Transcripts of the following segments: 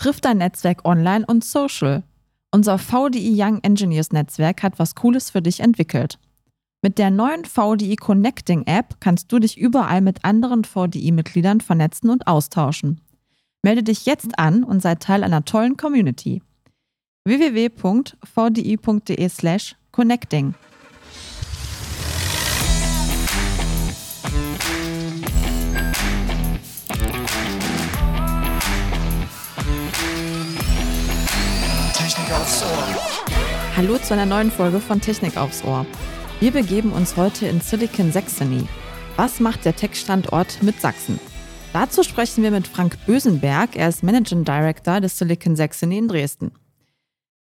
Triff dein Netzwerk online und social. Unser VDI Young Engineers Netzwerk hat was Cooles für dich entwickelt. Mit der neuen VDI Connecting App kannst du dich überall mit anderen VDI-Mitgliedern vernetzen und austauschen. Melde dich jetzt an und sei Teil einer tollen Community. www.vdi.de/connecting Hallo zu einer neuen Folge von Technik aufs Ohr. Wir begeben uns heute in Silicon Saxony. Was macht der Tech-Standort mit Sachsen? Dazu sprechen wir mit Frank Bösenberg. Er ist Managing Director des Silicon Saxony in Dresden.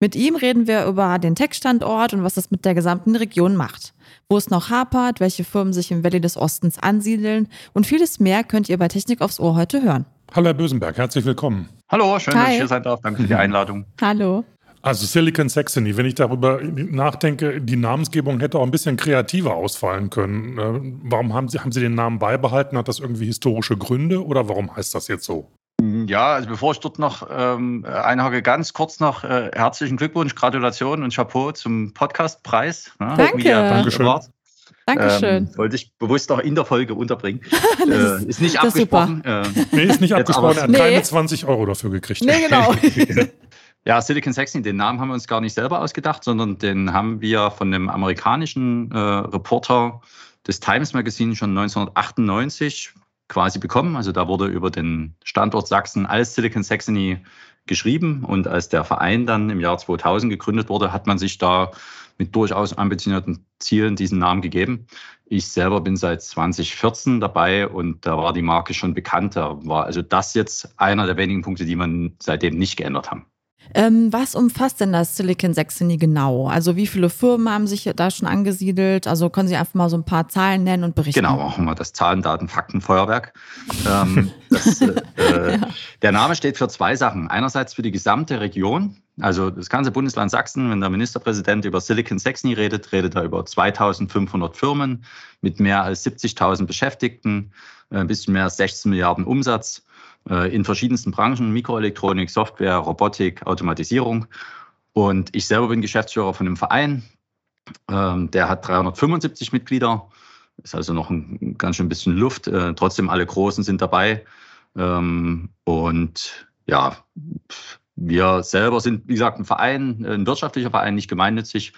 Mit ihm reden wir über den Tech-Standort und was das mit der gesamten Region macht. Wo es noch hapert, welche Firmen sich im Valley des Ostens ansiedeln und vieles mehr könnt ihr bei Technik aufs Ohr heute hören. Hallo Herr Bösenberg, herzlich willkommen. Hallo, schön, Hi. dass ich hier sein darf. Danke für die Einladung. Hallo. Also Silicon Saxony, wenn ich darüber nachdenke, die Namensgebung hätte auch ein bisschen kreativer ausfallen können. Äh, warum haben Sie, haben Sie den Namen beibehalten? Hat das irgendwie historische Gründe oder warum heißt das jetzt so? Ja, also bevor ich dort noch ähm, einhake, ganz kurz noch äh, herzlichen Glückwunsch, Gratulation und Chapeau zum Podcastpreis. Ne? Danke. Dankeschön. Dankeschön. Ähm, wollte ich bewusst auch in der Folge unterbringen. äh, ist nicht abgesprochen. Äh, nee, ist nicht abgesprochen. Er hat nee. keine 20 Euro dafür gekriegt. Nee, genau. Ja, Silicon Saxony, den Namen haben wir uns gar nicht selber ausgedacht, sondern den haben wir von einem amerikanischen äh, Reporter des Times Magazine schon 1998 quasi bekommen. Also da wurde über den Standort Sachsen als Silicon Saxony geschrieben und als der Verein dann im Jahr 2000 gegründet wurde, hat man sich da mit durchaus ambitionierten Zielen diesen Namen gegeben. Ich selber bin seit 2014 dabei und da war die Marke schon bekannt. Da war also das jetzt einer der wenigen Punkte, die man seitdem nicht geändert haben. Ähm, was umfasst denn das Silicon Saxony genau? Also wie viele Firmen haben sich da schon angesiedelt? Also können Sie einfach mal so ein paar Zahlen nennen und berichten? Genau, machen wir das Zahlen, Daten, Fakten, Feuerwerk. ähm, das, äh, ja. Der Name steht für zwei Sachen. Einerseits für die gesamte Region, also das ganze Bundesland Sachsen, wenn der Ministerpräsident über Silicon Saxony redet, redet er über 2500 Firmen mit mehr als 70.000 Beschäftigten, äh, ein bisschen mehr als 16 Milliarden Umsatz. Äh, in verschiedensten Branchen, Mikroelektronik, Software, Robotik, Automatisierung. Und ich selber bin Geschäftsführer von einem Verein, ähm, der hat 375 Mitglieder, ist also noch ein ganz schön bisschen Luft. Äh, trotzdem alle Großen sind dabei. Ähm, und ja, wir selber sind, wie gesagt, ein Verein, ein wirtschaftlicher Verein, nicht gemeinnützig.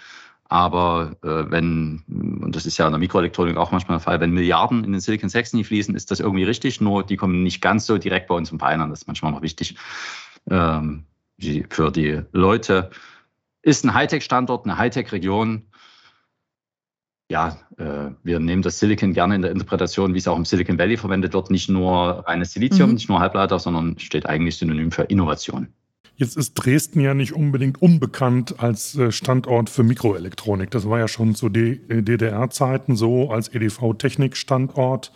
Aber äh, wenn, und das ist ja in der Mikroelektronik auch manchmal der Fall, wenn Milliarden in den Silicon Saxony fließen, ist das irgendwie richtig, nur die kommen nicht ganz so direkt bei uns im Verein an. Das ist manchmal noch wichtig ähm, die, für die Leute. Ist ein Hightech-Standort, eine Hightech-Region. Ja, äh, wir nehmen das Silicon gerne in der Interpretation, wie es auch im Silicon Valley verwendet wird, nicht nur reines Silizium, mhm. nicht nur Halbleiter, sondern steht eigentlich synonym für Innovation. Jetzt ist Dresden ja nicht unbedingt unbekannt als äh, Standort für Mikroelektronik. Das war ja schon zu DDR-Zeiten so als EDV-Technik-Standort.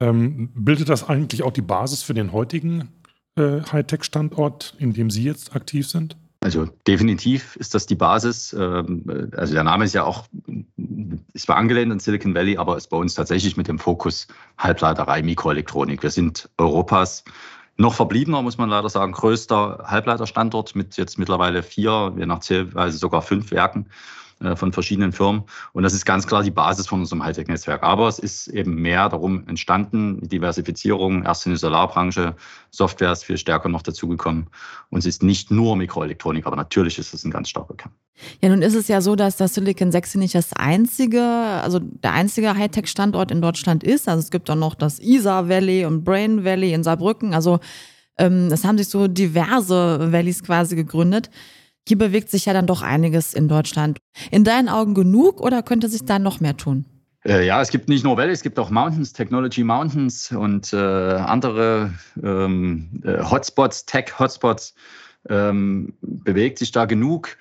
Ähm, bildet das eigentlich auch die Basis für den heutigen äh, Hightech-Standort, in dem Sie jetzt aktiv sind? Also definitiv ist das die Basis. Ähm, also der Name ist ja auch, ist zwar angelehnt an Silicon Valley, aber ist bei uns tatsächlich mit dem Fokus Halbleiterei, Mikroelektronik. Wir sind Europas noch verbliebener, muss man leider sagen, größter Halbleiterstandort mit jetzt mittlerweile vier, je nach Zählweise sogar fünf Werken von verschiedenen Firmen. Und das ist ganz klar die Basis von unserem Hightech-Netzwerk. Aber es ist eben mehr darum entstanden, Diversifizierung, erst in der Solarbranche, Software ist viel stärker noch dazugekommen. Und es ist nicht nur Mikroelektronik, aber natürlich ist es ein ganz starker Kern. Ja, nun ist es ja so, dass das Silicon Saxony nicht das einzige, also der einzige Hightech-Standort in Deutschland ist. Also es gibt auch noch das ISA Valley und Brain Valley in Saarbrücken. Also ähm, es haben sich so diverse Valleys quasi gegründet. Hier bewegt sich ja dann doch einiges in Deutschland. In deinen Augen genug oder könnte sich da noch mehr tun? Äh, ja, es gibt nicht nur Valleys, es gibt auch Mountains, Technology Mountains und äh, andere ähm, äh, Hotspots, Tech-Hotspots. Ähm, bewegt sich da genug?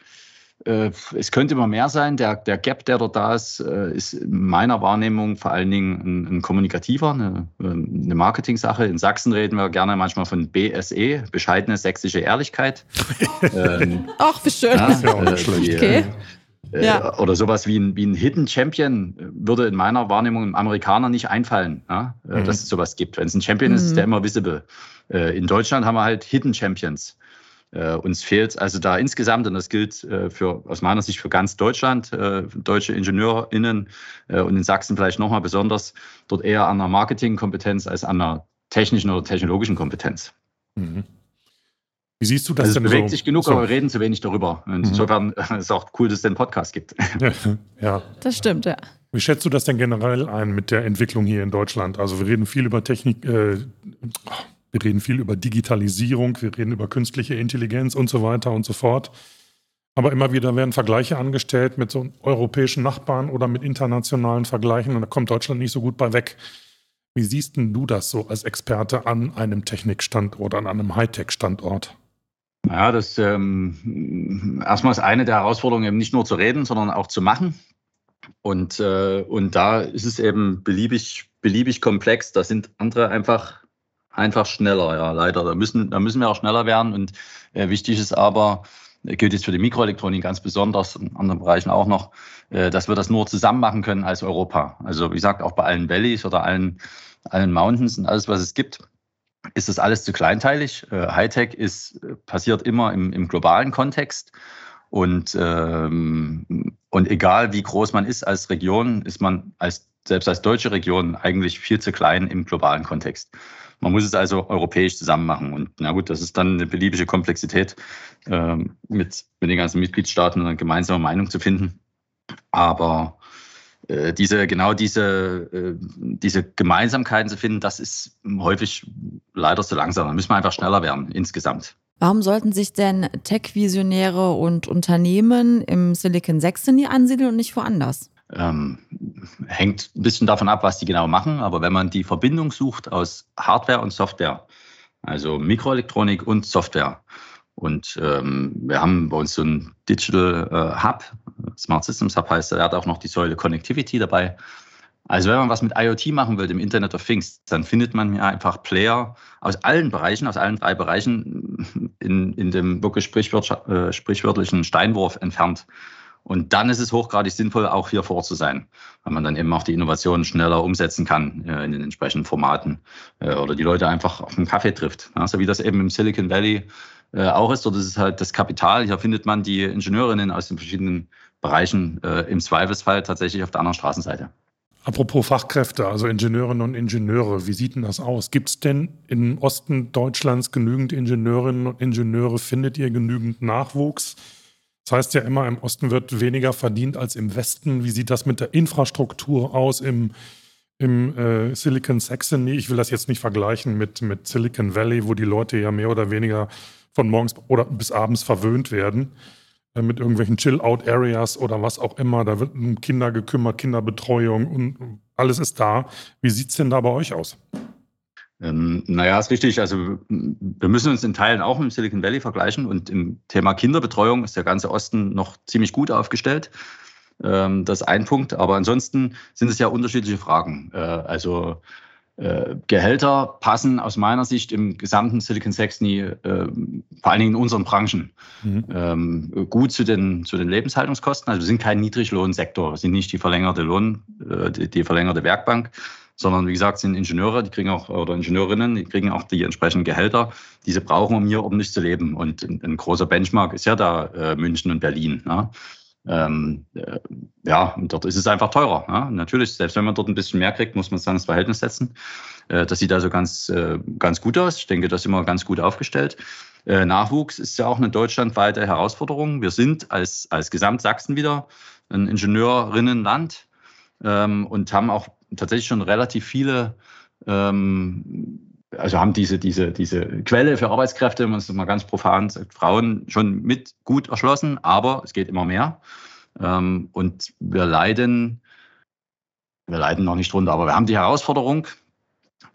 Äh, es könnte immer mehr sein. Der, der Gap, der dort da ist, äh, ist in meiner Wahrnehmung vor allen Dingen ein, ein kommunikativer, eine, eine Marketing-Sache. In Sachsen reden wir gerne manchmal von BSE, bescheidene sächsische Ehrlichkeit. ähm, Ach, wie schön. Ja, ist ja nicht schlecht. okay. Äh, ja. Oder sowas wie ein, wie ein Hidden Champion würde in meiner Wahrnehmung einem Amerikaner nicht einfallen, ja? Äh, mhm. dass es sowas gibt. Wenn es ein Champion mhm. ist, ist der immer visible. Äh, in Deutschland haben wir halt Hidden Champions. Uns fehlt also da insgesamt, und das gilt für, aus meiner Sicht für ganz Deutschland, deutsche IngenieurInnen und in Sachsen vielleicht nochmal besonders, dort eher an der Marketingkompetenz als an der technischen oder technologischen Kompetenz. Mhm. Wie siehst du das also denn? Es bewegt so? sich genug, so. aber wir reden zu wenig darüber. Mhm. Insofern ist es auch cool, dass es den Podcast gibt. ja. Das stimmt, ja. Wie schätzt du das denn generell ein mit der Entwicklung hier in Deutschland? Also wir reden viel über Technik, äh, wir reden viel über Digitalisierung, wir reden über künstliche Intelligenz und so weiter und so fort. Aber immer wieder werden Vergleiche angestellt mit so europäischen Nachbarn oder mit internationalen Vergleichen und da kommt Deutschland nicht so gut bei weg. Wie siehst denn du das so als Experte an einem Technikstandort, an einem Hightech-Standort? Ja, das ähm, erstmal ist eine der Herausforderungen eben nicht nur zu reden, sondern auch zu machen. Und, äh, und da ist es eben beliebig, beliebig komplex. Da sind andere einfach, einfach schneller, ja, leider. Da müssen, da müssen wir auch schneller werden. Und äh, wichtig ist aber, gilt jetzt für die Mikroelektronik ganz besonders, in anderen Bereichen auch noch, äh, dass wir das nur zusammen machen können als Europa. Also wie gesagt, auch bei allen Valleys oder allen, allen Mountains und alles, was es gibt ist das alles zu kleinteilig. Äh, Hightech ist, äh, passiert immer im, im globalen Kontext. Und, ähm, und egal wie groß man ist als Region, ist man als, selbst als deutsche Region eigentlich viel zu klein im globalen Kontext. Man muss es also europäisch zusammen machen. Und na gut, das ist dann eine beliebige Komplexität, ähm, mit, mit den ganzen Mitgliedstaaten eine gemeinsame Meinung zu finden. Aber äh, diese, genau diese, äh, diese Gemeinsamkeiten zu finden, das ist häufig leider zu langsam. Da müssen wir einfach schneller werden insgesamt. Warum sollten sich denn Tech-Visionäre und Unternehmen im Silicon Saxony ansiedeln und nicht woanders? Ähm, hängt ein bisschen davon ab, was die genau machen. Aber wenn man die Verbindung sucht aus Hardware und Software, also Mikroelektronik und Software, und ähm, wir haben bei uns so ein Digital äh, Hub, Smart Systems Hub heißt, der hat auch noch die Säule Connectivity dabei. Also wenn man was mit IoT machen will, im Internet of Things, dann findet man ja einfach Player aus allen Bereichen, aus allen drei Bereichen in, in dem wirklich äh, sprichwörtlichen Steinwurf entfernt. Und dann ist es hochgradig sinnvoll, auch hier vor Ort zu sein, weil man dann eben auch die Innovationen schneller umsetzen kann äh, in den entsprechenden Formaten äh, oder die Leute einfach auf dem Kaffee trifft. So wie das eben im Silicon Valley äh, auch ist. Dort ist es halt das Kapital. Hier findet man die Ingenieurinnen aus den verschiedenen Bereichen im Zweifelsfall tatsächlich auf der anderen Straßenseite. Apropos Fachkräfte, also Ingenieurinnen und Ingenieure, wie sieht denn das aus? Gibt es denn im Osten Deutschlands genügend Ingenieurinnen und Ingenieure? Findet ihr genügend Nachwuchs? Das heißt ja immer, im Osten wird weniger verdient als im Westen. Wie sieht das mit der Infrastruktur aus im, im äh, Silicon Saxony? Ich will das jetzt nicht vergleichen mit, mit Silicon Valley, wo die Leute ja mehr oder weniger von morgens oder bis abends verwöhnt werden äh, mit irgendwelchen Chill-Out-Areas oder was auch immer. Da wird um Kinder gekümmert, Kinderbetreuung und alles ist da. Wie sieht es denn da bei euch aus? Ähm, naja, ist richtig. Also wir müssen uns in Teilen auch im Silicon Valley vergleichen und im Thema Kinderbetreuung ist der ganze Osten noch ziemlich gut aufgestellt. Ähm, das ist ein Punkt. Aber ansonsten sind es ja unterschiedliche Fragen. Äh, also äh, Gehälter passen aus meiner Sicht im gesamten Silicon Saxony, äh, vor allen Dingen in unseren Branchen, mhm. ähm, gut zu den, zu den Lebenshaltungskosten. Also wir sind kein Niedriglohnsektor, wir sind nicht die verlängerte Lohn, äh, die, die, verlängerte Werkbank, sondern wie gesagt sind Ingenieure, die kriegen auch, oder Ingenieurinnen, die kriegen auch die entsprechenden Gehälter, die sie brauchen, um hier ordentlich zu leben. Und ein, ein großer Benchmark ist ja da äh, München und Berlin. Ne? ähm, äh, ja, dort ist es einfach teurer. Ja? Natürlich, selbst wenn man dort ein bisschen mehr kriegt, muss man es dann ins Verhältnis setzen. Äh, das sieht also ganz, äh, ganz gut aus. Ich denke, das sind wir ganz gut aufgestellt. Äh, Nachwuchs ist ja auch eine deutschlandweite Herausforderung. Wir sind als, als Gesamtsachsen wieder ein Ingenieurinnenland ähm, und haben auch tatsächlich schon relativ viele ähm, also haben diese, diese, diese Quelle für Arbeitskräfte, man ist mal ganz profan sagt, Frauen schon mit gut erschlossen, aber es geht immer mehr. Ähm, und wir leiden, wir leiden noch nicht drunter, aber wir haben die Herausforderung,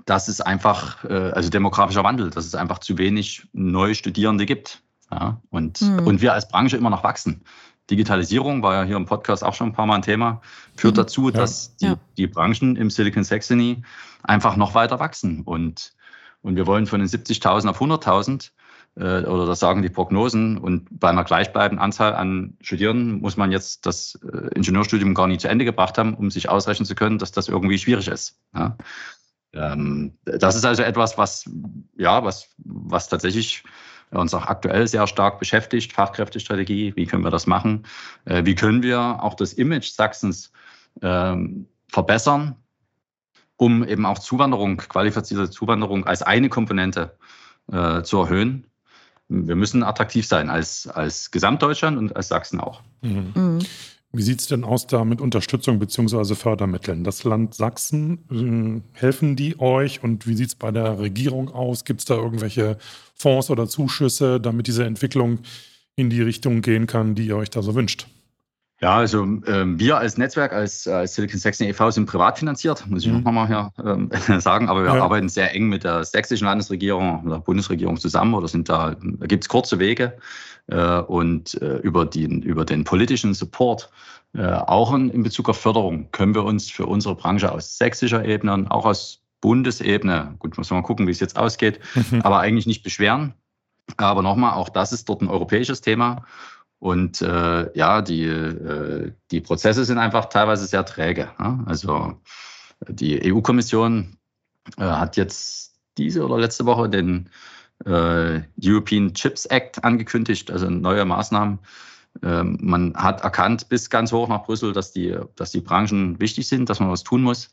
dass es einfach, äh, also demografischer Wandel, dass es einfach zu wenig neue Studierende gibt. Ja? Und, mhm. und wir als Branche immer noch wachsen. Digitalisierung war ja hier im Podcast auch schon ein paar Mal ein Thema, führt mhm. dazu, ja. dass die, ja. die Branchen im Silicon Saxony einfach noch weiter wachsen. Und und wir wollen von den 70.000 auf 100.000 äh, oder das sagen die Prognosen. Und bei einer gleichbleibenden Anzahl an Studierenden muss man jetzt das äh, Ingenieurstudium gar nicht zu Ende gebracht haben, um sich ausrechnen zu können, dass das irgendwie schwierig ist. Ja. Ähm, das ist also etwas, was, ja, was, was tatsächlich uns auch aktuell sehr stark beschäftigt. Fachkräftestrategie, wie können wir das machen? Äh, wie können wir auch das Image Sachsens ähm, verbessern, um eben auch Zuwanderung, qualifizierte Zuwanderung als eine Komponente äh, zu erhöhen. Wir müssen attraktiv sein als, als Gesamtdeutschland und als Sachsen auch. Mhm. Wie sieht es denn aus da mit Unterstützung bzw. Fördermitteln? Das Land Sachsen, äh, helfen die euch und wie sieht es bei der Regierung aus? Gibt es da irgendwelche Fonds oder Zuschüsse, damit diese Entwicklung in die Richtung gehen kann, die ihr euch da so wünscht? Ja, also ähm, wir als Netzwerk, als, als Silicon Saxon e.V. sind privat finanziert, muss ich mhm. nochmal hier ähm, sagen, aber wir ja. arbeiten sehr eng mit der sächsischen Landesregierung, der Bundesregierung zusammen oder sind da, da gibt es kurze Wege äh, und äh, über, die, über den politischen Support, äh, auch in, in Bezug auf Förderung, können wir uns für unsere Branche aus sächsischer Ebene und auch aus Bundesebene, gut, muss man mal gucken, wie es jetzt ausgeht, mhm. aber eigentlich nicht beschweren. Aber nochmal, auch das ist dort ein europäisches Thema. Und äh, ja, die, äh, die Prozesse sind einfach teilweise sehr träge. Ne? Also die EU-Kommission äh, hat jetzt diese oder letzte Woche den äh, European Chips Act angekündigt, also neue Maßnahmen. Ähm, man hat erkannt bis ganz hoch nach Brüssel, dass die, dass die Branchen wichtig sind, dass man was tun muss.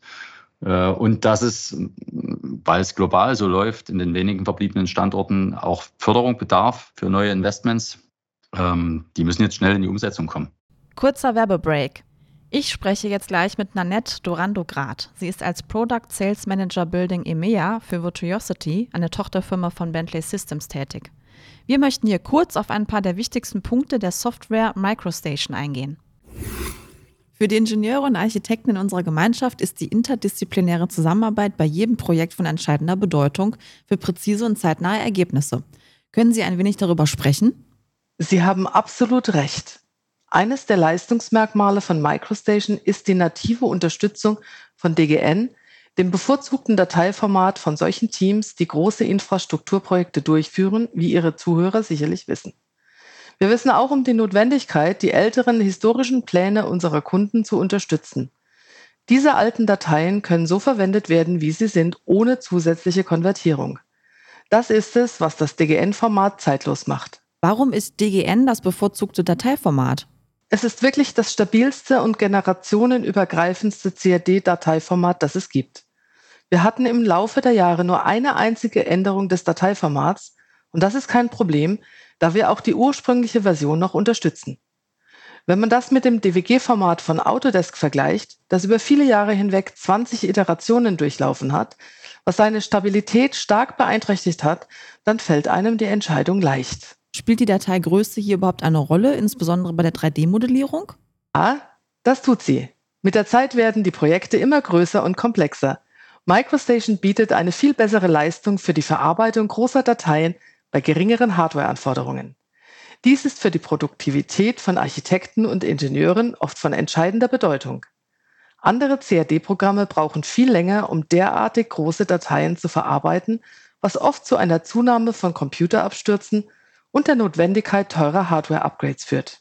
Äh, und dass es, weil es global so läuft, in den wenigen verbliebenen Standorten auch Förderung bedarf für neue Investments ähm, die müssen jetzt schnell in die Umsetzung kommen. Kurzer Werbebreak. Ich spreche jetzt gleich mit Nanette Dorando-Grad. Sie ist als Product Sales Manager Building EMEA für Virtuosity, eine Tochterfirma von Bentley Systems, tätig. Wir möchten hier kurz auf ein paar der wichtigsten Punkte der Software Microstation eingehen. Für die Ingenieure und Architekten in unserer Gemeinschaft ist die interdisziplinäre Zusammenarbeit bei jedem Projekt von entscheidender Bedeutung für präzise und zeitnahe Ergebnisse. Können Sie ein wenig darüber sprechen? Sie haben absolut recht. Eines der Leistungsmerkmale von MicroStation ist die native Unterstützung von DGN, dem bevorzugten Dateiformat von solchen Teams, die große Infrastrukturprojekte durchführen, wie Ihre Zuhörer sicherlich wissen. Wir wissen auch um die Notwendigkeit, die älteren historischen Pläne unserer Kunden zu unterstützen. Diese alten Dateien können so verwendet werden, wie sie sind, ohne zusätzliche Konvertierung. Das ist es, was das DGN-Format zeitlos macht. Warum ist DGN das bevorzugte Dateiformat? Es ist wirklich das stabilste und generationenübergreifendste CAD-Dateiformat, das es gibt. Wir hatten im Laufe der Jahre nur eine einzige Änderung des Dateiformats und das ist kein Problem, da wir auch die ursprüngliche Version noch unterstützen. Wenn man das mit dem DWG-Format von Autodesk vergleicht, das über viele Jahre hinweg 20 Iterationen durchlaufen hat, was seine Stabilität stark beeinträchtigt hat, dann fällt einem die Entscheidung leicht. Spielt die Dateigröße hier überhaupt eine Rolle, insbesondere bei der 3D-Modellierung? Ja, das tut sie. Mit der Zeit werden die Projekte immer größer und komplexer. MicroStation bietet eine viel bessere Leistung für die Verarbeitung großer Dateien bei geringeren Hardwareanforderungen. Dies ist für die Produktivität von Architekten und Ingenieuren oft von entscheidender Bedeutung. Andere CAD-Programme brauchen viel länger, um derartig große Dateien zu verarbeiten, was oft zu einer Zunahme von Computerabstürzen und der Notwendigkeit teurer Hardware-Upgrades führt.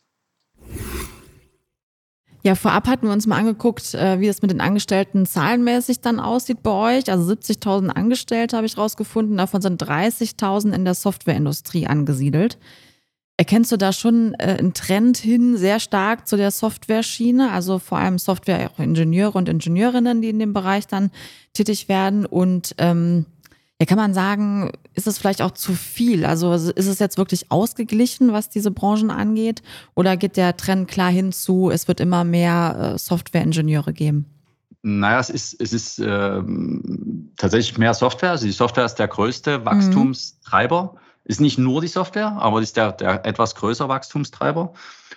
Ja, vorab hatten wir uns mal angeguckt, äh, wie es mit den Angestellten zahlenmäßig dann aussieht bei euch. Also 70.000 Angestellte habe ich rausgefunden, davon sind 30.000 in der Softwareindustrie angesiedelt. Erkennst du da schon äh, einen Trend hin sehr stark zu der Software-Schiene? Also vor allem Software-Ingenieure und Ingenieurinnen, die in dem Bereich dann tätig werden und ähm, ja, kann man sagen, ist es vielleicht auch zu viel? Also ist es jetzt wirklich ausgeglichen, was diese Branchen angeht? Oder geht der Trend klar hinzu, es wird immer mehr äh, Software-Ingenieure geben? Naja, es ist, es ist ähm, tatsächlich mehr Software. Also die Software ist der größte mhm. Wachstumstreiber. Mhm. Ist nicht nur die Software, aber ist der, der etwas größere Wachstumstreiber.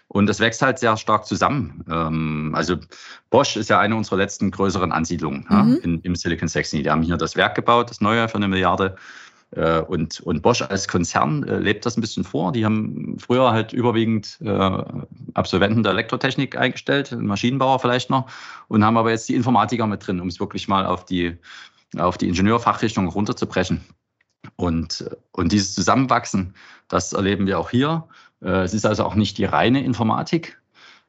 Und das wächst halt sehr stark zusammen. Ähm, also Bosch ist ja eine unserer letzten größeren Ansiedlungen mhm. ja, in, im Silicon Saxony. Die haben hier das Werk gebaut, das neue für eine Milliarde. Äh, und, und Bosch als Konzern äh, lebt das ein bisschen vor. Die haben früher halt überwiegend äh, Absolventen der Elektrotechnik eingestellt, Maschinenbauer vielleicht noch, und haben aber jetzt die Informatiker mit drin, um es wirklich mal auf die, auf die Ingenieurfachrichtung runterzubrechen. Und, und dieses Zusammenwachsen, das erleben wir auch hier. Äh, es ist also auch nicht die reine Informatik,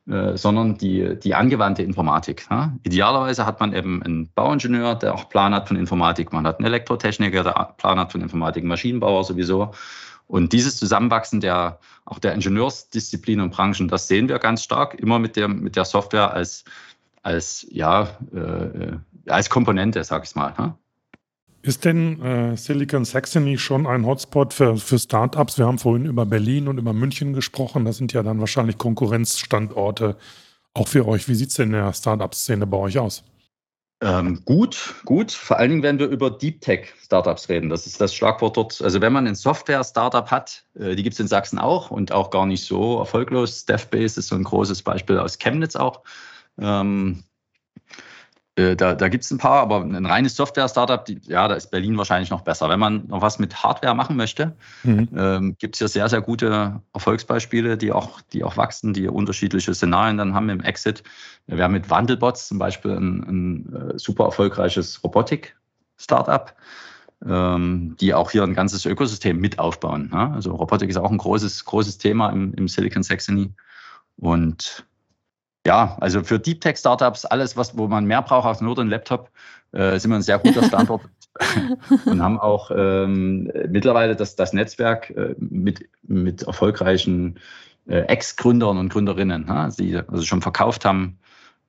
äh, sondern die, die angewandte Informatik. Ja? Idealerweise hat man eben einen Bauingenieur, der auch Plan hat von Informatik. Man hat einen Elektrotechniker, der Plan hat von Informatik, Maschinenbauer sowieso. Und dieses Zusammenwachsen der, auch der Ingenieursdisziplinen und Branchen, das sehen wir ganz stark, immer mit der, mit der Software als, als, ja, äh, als Komponente, sag ich mal. Ist denn äh, Silicon Saxony schon ein Hotspot für, für Startups? Wir haben vorhin über Berlin und über München gesprochen. Das sind ja dann wahrscheinlich Konkurrenzstandorte auch für euch. Wie sieht es denn in der Startup-Szene bei euch aus? Ähm, gut, gut. Vor allen Dingen, wenn wir über Deep Tech Startups reden. Das ist das Schlagwort dort. Also wenn man ein Software-Startup hat, äh, die gibt es in Sachsen auch und auch gar nicht so erfolglos. DevBase ist so ein großes Beispiel aus Chemnitz auch. Ähm, äh, da, da gibt es ein paar, aber ein reines Software-Startup, ja, da ist Berlin wahrscheinlich noch besser. Wenn man noch was mit Hardware machen möchte, mhm. ähm, gibt es hier sehr, sehr gute Erfolgsbeispiele, die auch, die auch wachsen, die unterschiedliche Szenarien dann haben im Exit. Wir haben mit Wandelbots zum Beispiel ein, ein äh, super erfolgreiches Robotik-Startup, ähm, die auch hier ein ganzes Ökosystem mit aufbauen. Ja? Also Robotik ist auch ein großes, großes Thema im, im Silicon Saxony. Und ja, also für Deep Tech Startups, alles, was, wo man mehr braucht als nur den Laptop, äh, sind wir ein sehr guter Standort und haben auch ähm, mittlerweile das, das Netzwerk äh, mit, mit erfolgreichen äh, Ex-Gründern und Gründerinnen, ja, die also schon verkauft haben.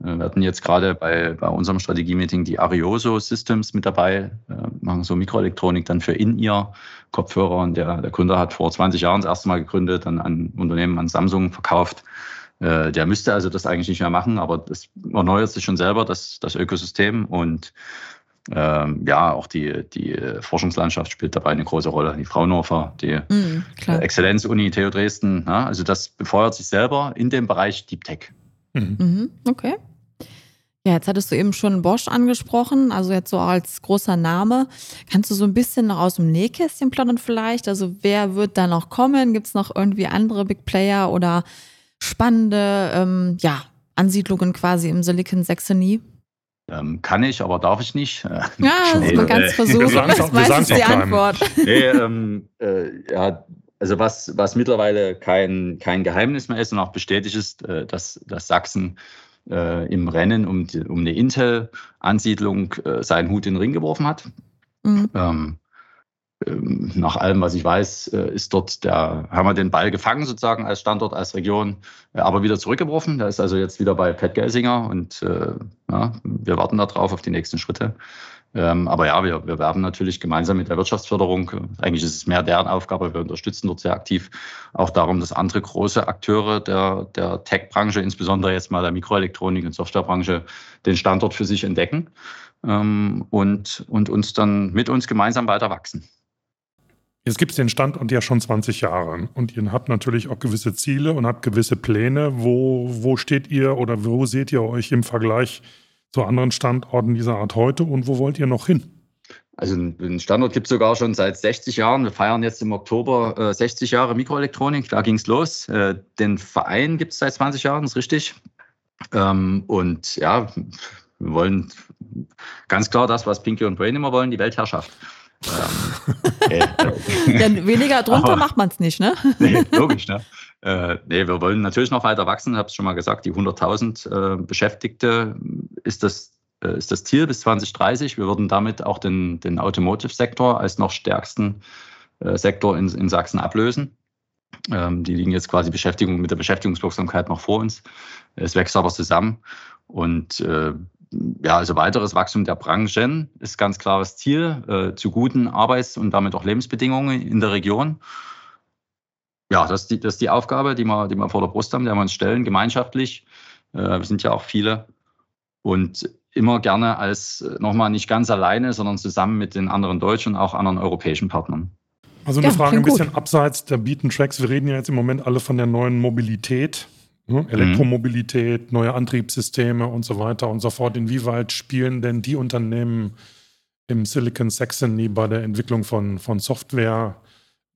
Äh, wir hatten jetzt gerade bei, bei unserem Strategie-Meeting die Arioso Systems mit dabei, äh, machen so Mikroelektronik dann für In-Ear-Kopfhörer. Und der, der Gründer hat vor 20 Jahren das erste Mal gegründet, dann ein Unternehmen an Samsung verkauft der müsste also das eigentlich nicht mehr machen, aber das erneuert sich schon selber, das, das Ökosystem. Und ähm, ja, auch die, die Forschungslandschaft spielt dabei eine große Rolle. Die Fraunhofer, die mm, Exzellenz-Uni TU Dresden. Ja, also das befeuert sich selber in dem Bereich Deep Tech. Mhm. Mhm, okay. Ja, jetzt hattest du eben schon Bosch angesprochen, also jetzt so als großer Name. Kannst du so ein bisschen noch aus dem Nähkästchen plaudern vielleicht? Also wer wird da noch kommen? Gibt es noch irgendwie andere Big Player oder spannende ähm, ja, Ansiedlungen quasi im Silicon Saxony? Ähm, kann ich, aber darf ich nicht. Ja, das ist mal ganz versucht. Das weiß ich die Antwort. Nee, ähm, äh, ja, also was, was mittlerweile kein, kein Geheimnis mehr ist und auch bestätigt ist, äh, dass, dass Sachsen äh, im Rennen um, die, um eine Intel-Ansiedlung äh, seinen Hut in den Ring geworfen hat. Mhm. Ähm, nach allem, was ich weiß, äh, ist dort der, haben wir den Ball gefangen sozusagen als Standort, als Region, äh, aber wieder zurückgeworfen. Der ist also jetzt wieder bei Pat Gelsinger und äh, ja, wir warten darauf auf die nächsten Schritte. Ähm, aber ja, wir, wir werben natürlich gemeinsam mit der Wirtschaftsförderung. Eigentlich ist es mehr deren Aufgabe. Wir unterstützen dort sehr aktiv auch darum, dass andere große Akteure der, der Tech-Branche, insbesondere jetzt mal der Mikroelektronik- und Softwarebranche, den Standort für sich entdecken ähm, und, und uns dann mit uns gemeinsam weiter wachsen. Jetzt gibt es den Standort ja schon 20 Jahre und ihr habt natürlich auch gewisse Ziele und habt gewisse Pläne. Wo, wo steht ihr oder wo seht ihr euch im Vergleich zu anderen Standorten dieser Art heute und wo wollt ihr noch hin? Also einen Standort gibt es sogar schon seit 60 Jahren. Wir feiern jetzt im Oktober äh, 60 Jahre Mikroelektronik. Da ging es los. Äh, den Verein gibt es seit 20 Jahren, ist richtig. Ähm, und ja, wir wollen ganz klar das, was Pinky und Brain immer wollen, die Weltherrschaft. Ja, weniger drunter aber, macht man es nicht, ne? nee, logisch, ne? Äh, nee, wir wollen natürlich noch weiter wachsen, ich habe es schon mal gesagt, die 100.000 äh, Beschäftigte ist das, äh, ist das Ziel bis 2030. Wir würden damit auch den, den Automotive-Sektor als noch stärksten äh, Sektor in, in Sachsen ablösen. Ähm, die liegen jetzt quasi Beschäftigung mit der Beschäftigungswirksamkeit noch vor uns. Es wächst aber zusammen. Und äh, ja, also weiteres Wachstum der Branchen ist ganz klares Ziel äh, zu guten Arbeits- und damit auch Lebensbedingungen in der Region. Ja, das ist die, das ist die Aufgabe, die wir, die wir vor der Brust haben, der wir uns stellen, gemeinschaftlich. Äh, wir sind ja auch viele und immer gerne als äh, nochmal nicht ganz alleine, sondern zusammen mit den anderen deutschen und auch anderen europäischen Partnern. Also eine ja, Frage ein bisschen gut. abseits der Beaten Tracks. Wir reden ja jetzt im Moment alle von der neuen Mobilität. Ne? Elektromobilität, neue Antriebssysteme und so weiter und so fort. Inwieweit spielen denn die Unternehmen im Silicon Saxony bei der Entwicklung von, von Software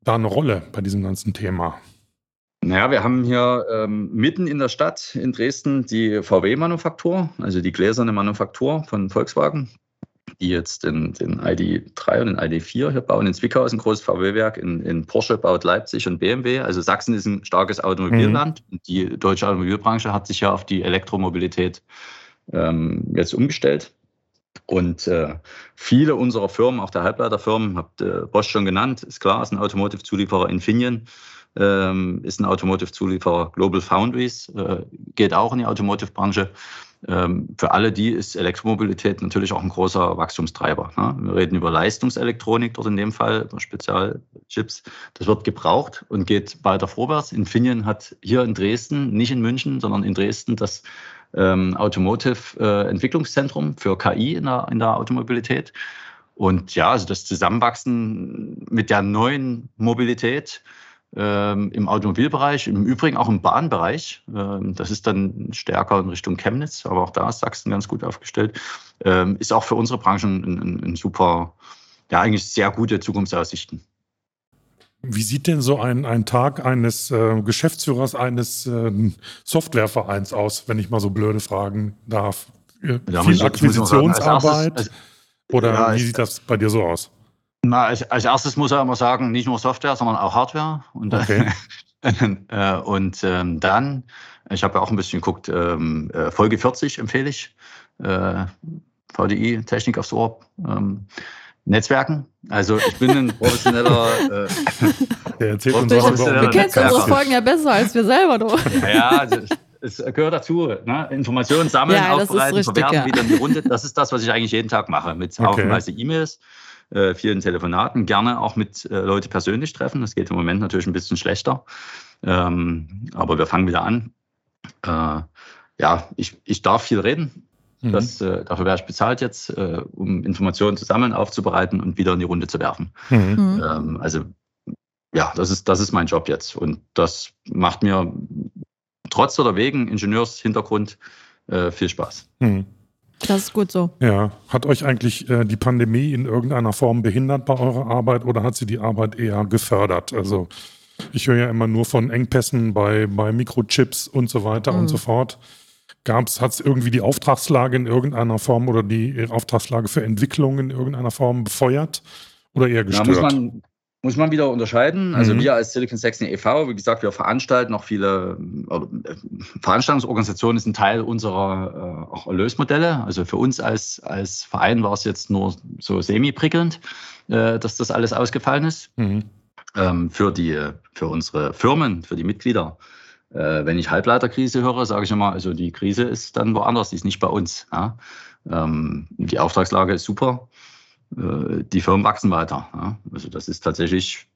da eine Rolle bei diesem ganzen Thema? Naja, wir haben hier ähm, mitten in der Stadt in Dresden die VW-Manufaktur, also die gläserne Manufaktur von Volkswagen. Die jetzt den, den ID3 und den ID4 hier bauen. In Zwickau ist ein großes VW-Werk, in, in, Porsche baut Leipzig und BMW. Also Sachsen ist ein starkes Automobilland. Mhm. Die deutsche Automobilbranche hat sich ja auf die Elektromobilität ähm, jetzt umgestellt. Und äh, viele unserer Firmen, auch der Halbleiterfirmen, habt äh, Bosch schon genannt, ist klar, ist ein Automotive-Zulieferer Infineon, ähm, ist ein Automotive-Zulieferer Global Foundries, äh, geht auch in die Automotive-Branche. Ähm, für alle die ist Elektromobilität natürlich auch ein großer Wachstumstreiber. Ne? Wir reden über Leistungselektronik dort in dem Fall, Spezialchips. Das wird gebraucht und geht weiter vorwärts. Infineon hat hier in Dresden, nicht in München, sondern in Dresden das ähm, Automotive-Entwicklungszentrum äh, für KI in der, in der Automobilität. Und ja, also das Zusammenwachsen mit der neuen Mobilität ähm, im Automobilbereich, im Übrigen auch im Bahnbereich. Ähm, das ist dann stärker in Richtung Chemnitz, aber auch da ist Sachsen ganz gut aufgestellt. Ähm, ist auch für unsere Branche ein, ein, ein super, ja, eigentlich sehr gute Zukunftsaussichten. Wie sieht denn so ein, ein Tag eines äh, Geschäftsführers eines äh, Softwarevereins aus, wenn ich mal so blöde fragen darf? Äh, ja, viel Akquisitionsarbeit? oder ja, wie sieht das bei dir so aus? Na, als, als, erstes muss er immer sagen, nicht nur Software, sondern auch Hardware. Und, okay. äh, und ähm, dann, ich habe ja auch ein bisschen geguckt, ähm, äh, Folge 40 empfehle ich. Äh, VDI, Technik aufs Ohr. Ähm, Netzwerken. Also ich bin ein professioneller. Äh, Der erzählt uns Du kennst unsere Folgen ja besser als wir selber, du. Ja, also es gehört dazu. Ne? Informationen sammeln, ja, aufbereiten, richtig, verwerten, ja. wieder in die Runde. Das ist das, was ich eigentlich jeden Tag mache. Mit okay. haufenweise E-Mails, äh, vielen Telefonaten, gerne auch mit äh, Leute persönlich treffen. Das geht im Moment natürlich ein bisschen schlechter. Ähm, aber wir fangen wieder an. Äh, ja, ich, ich darf viel reden. Mhm. Das, äh, dafür wäre ich bezahlt jetzt, äh, um Informationen zu sammeln, aufzubereiten und wieder in die Runde zu werfen. Mhm. mhm. Ähm, also ja, das ist, das ist mein Job jetzt. Und das macht mir trotz oder wegen Ingenieurshintergrund äh, viel Spaß. Mhm. Das ist gut so. Ja. Hat euch eigentlich äh, die Pandemie in irgendeiner Form behindert bei eurer Arbeit oder hat sie die Arbeit eher gefördert? Also ich höre ja immer nur von Engpässen bei, bei Mikrochips und so weiter mhm. und so fort. Gab's, hat es irgendwie die Auftragslage in irgendeiner Form oder die Auftragslage für Entwicklung in irgendeiner Form befeuert oder eher gestört? Ja, muss, man, muss man wieder unterscheiden. Also mhm. wir als Silicon Saxony e.V., wie gesagt, wir veranstalten noch viele, äh, Veranstaltungsorganisationen ist ein Teil unserer äh, auch Erlösmodelle. Also für uns als, als Verein war es jetzt nur so semi-prickelnd, äh, dass das alles ausgefallen ist. Mhm. Ähm, für, die, für unsere Firmen, für die Mitglieder äh, wenn ich Halbleiterkrise höre, sage ich immer, also die Krise ist dann woanders, die ist nicht bei uns. Ja? Ähm, die Auftragslage ist super, die Firmen wachsen weiter. Also das ist tatsächlich,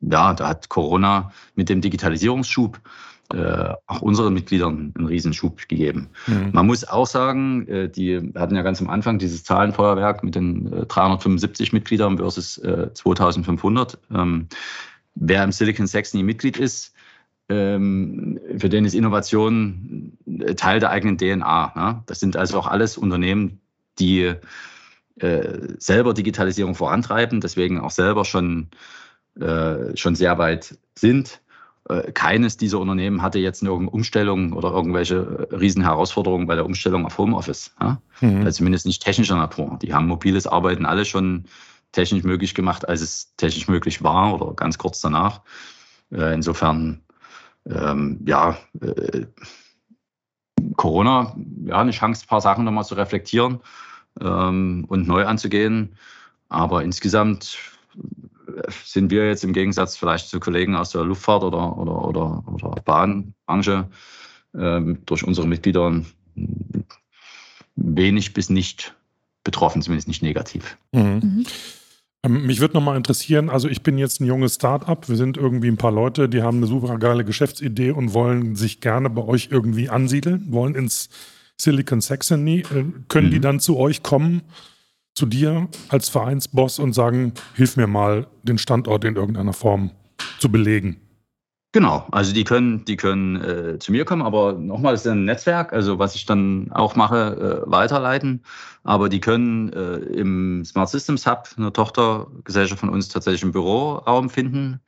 ja, da hat Corona mit dem Digitalisierungsschub äh, auch unseren Mitgliedern einen Riesenschub gegeben. Mhm. Man muss auch sagen, äh, die hatten ja ganz am Anfang dieses Zahlenfeuerwerk mit den äh, 375 Mitgliedern versus 2500. Äh, ähm, wer im Silicon Saxony Mitglied ist, ähm, für den ist Innovation Teil der eigenen DNA. Ne? Das sind also auch alles Unternehmen, die äh, selber Digitalisierung vorantreiben, deswegen auch selber schon, äh, schon sehr weit sind. Äh, keines dieser Unternehmen hatte jetzt eine Umstellung oder irgendwelche Riesenherausforderungen bei der Umstellung auf Homeoffice. Ja? Mhm. Also zumindest nicht technischer Natur. Die haben mobiles Arbeiten alle schon technisch möglich gemacht, als es technisch möglich war oder ganz kurz danach. Äh, insofern ähm, ja, äh, Corona, ja, eine Chance, ein paar Sachen nochmal zu reflektieren ähm, und neu anzugehen. Aber insgesamt äh, sind wir jetzt im Gegensatz vielleicht zu Kollegen aus der Luftfahrt oder, oder, oder, oder Bahnbranche ähm, durch unsere Mitglieder wenig bis nicht betroffen, zumindest nicht negativ. Mhm. Mhm. Ähm, mich würde nochmal interessieren, also ich bin jetzt ein junges Start-up, wir sind irgendwie ein paar Leute, die haben eine super geile Geschäftsidee und wollen sich gerne bei euch irgendwie ansiedeln, wollen ins Silicon Saxony. Äh, können mhm. die dann zu euch kommen, zu dir als Vereinsboss und sagen, hilf mir mal, den Standort in irgendeiner Form zu belegen? Genau, also die können, die können äh, zu mir kommen, aber nochmal, das ist ein Netzwerk, also was ich dann auch mache, äh, weiterleiten. Aber die können äh, im Smart Systems Hub, eine Tochtergesellschaft von uns, tatsächlich einen Büroraum finden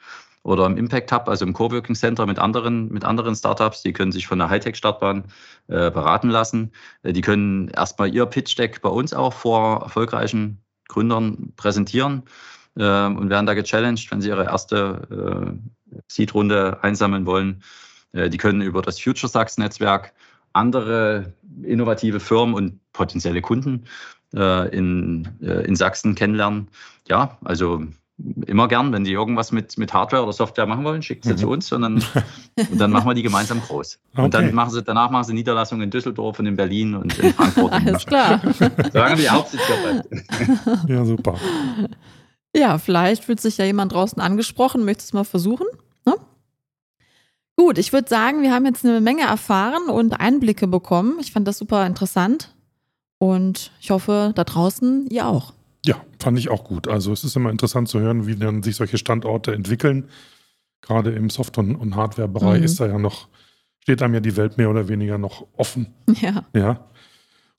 oder im Impact Hub, also im Coworking Center mit anderen, mit anderen Startups. Die können sich von der Hightech-Startbahn äh, beraten lassen. Äh, die können erstmal ihr Pitch-Deck bei uns auch vor erfolgreichen Gründern präsentieren äh, und werden da gechallenged, wenn sie ihre erste äh, Seed-Runde einsammeln wollen. Äh, die können über das Future Sachs-Netzwerk andere innovative Firmen und potenzielle Kunden äh, in, äh, in Sachsen kennenlernen. Ja, also immer gern, wenn die irgendwas mit, mit Hardware oder Software machen wollen, schickt sie mhm. zu uns und dann, und dann machen wir die gemeinsam groß. Okay. Und dann machen sie, danach machen sie Niederlassungen in Düsseldorf und in Berlin und in Frankfurt. Alles klar. Solange die Hauptsitz bleibt. Ja, super. Ja, vielleicht fühlt sich ja jemand draußen angesprochen, möchtest du mal versuchen? Ne? Gut, ich würde sagen, wir haben jetzt eine Menge erfahren und Einblicke bekommen. Ich fand das super interessant und ich hoffe, da draußen ihr auch. Ja, fand ich auch gut. Also es ist immer interessant zu hören, wie dann sich solche Standorte entwickeln. Gerade im Soft- und, Hardware-Bereich mhm. ist da ja noch, steht einem ja die Welt mehr oder weniger noch offen. Ja. Ja.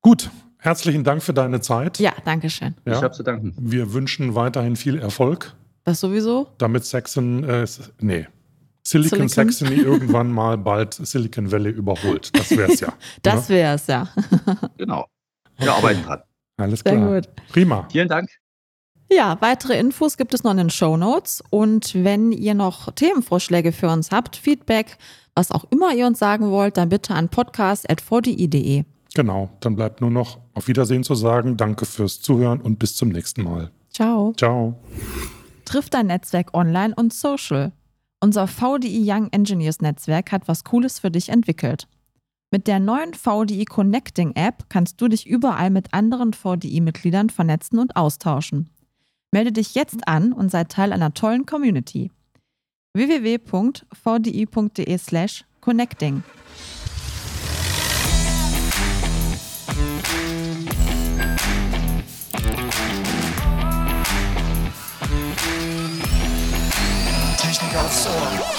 Gut, herzlichen Dank für deine Zeit. Ja, danke schön. Ja. Ich habe zu danken. Wir wünschen weiterhin viel Erfolg. Das sowieso? Damit Saxon, äh, nee, Silicon, Silicon, Saxony irgendwann mal bald Silicon Valley überholt. Das wäre es ja. das wäre es ja. genau. Wir arbeiten dran. Alles klar. Sehr gut. Prima. Vielen Dank. Ja, weitere Infos gibt es noch in den Show Notes. Und wenn ihr noch Themenvorschläge für uns habt, Feedback, was auch immer ihr uns sagen wollt, dann bitte an podcast.vdi.de. Genau, dann bleibt nur noch auf Wiedersehen zu sagen. Danke fürs Zuhören und bis zum nächsten Mal. Ciao. Ciao. Trifft dein Netzwerk online und social. Unser VDI Young Engineers Netzwerk hat was Cooles für dich entwickelt. Mit der neuen VDI Connecting App kannst du dich überall mit anderen VDI-Mitgliedern vernetzen und austauschen. Melde dich jetzt an und sei Teil einer tollen Community. www.vdi.de/connecting Technik aufs Ohr.